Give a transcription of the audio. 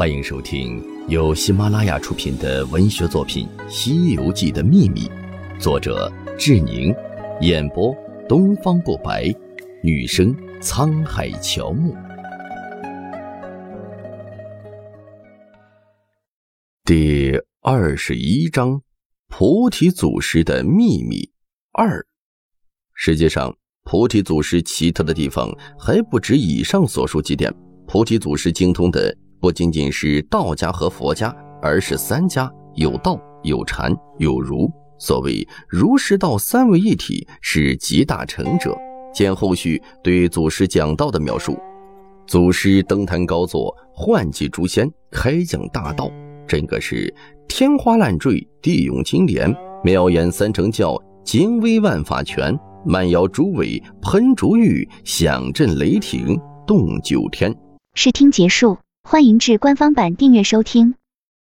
欢迎收听由喜马拉雅出品的文学作品《西游记的秘密》，作者志宁，演播东方不白，女生沧海乔木。第二十一章：菩提祖师的秘密二。实际上，菩提祖师奇特的地方还不止以上所述几点。菩提祖师精通的。不仅仅是道家和佛家，而是三家有道有禅有儒。所谓儒释道三位一体，是集大成者。见后续对祖师讲道的描述。祖师登坛高坐，唤集诸仙，开讲大道，真个是天花乱坠，地涌金莲，妙言三乘教，精微万法全，慢摇诸尾，喷竹玉，响震雷霆，动九天。试听结束。欢迎至官方版订阅收听。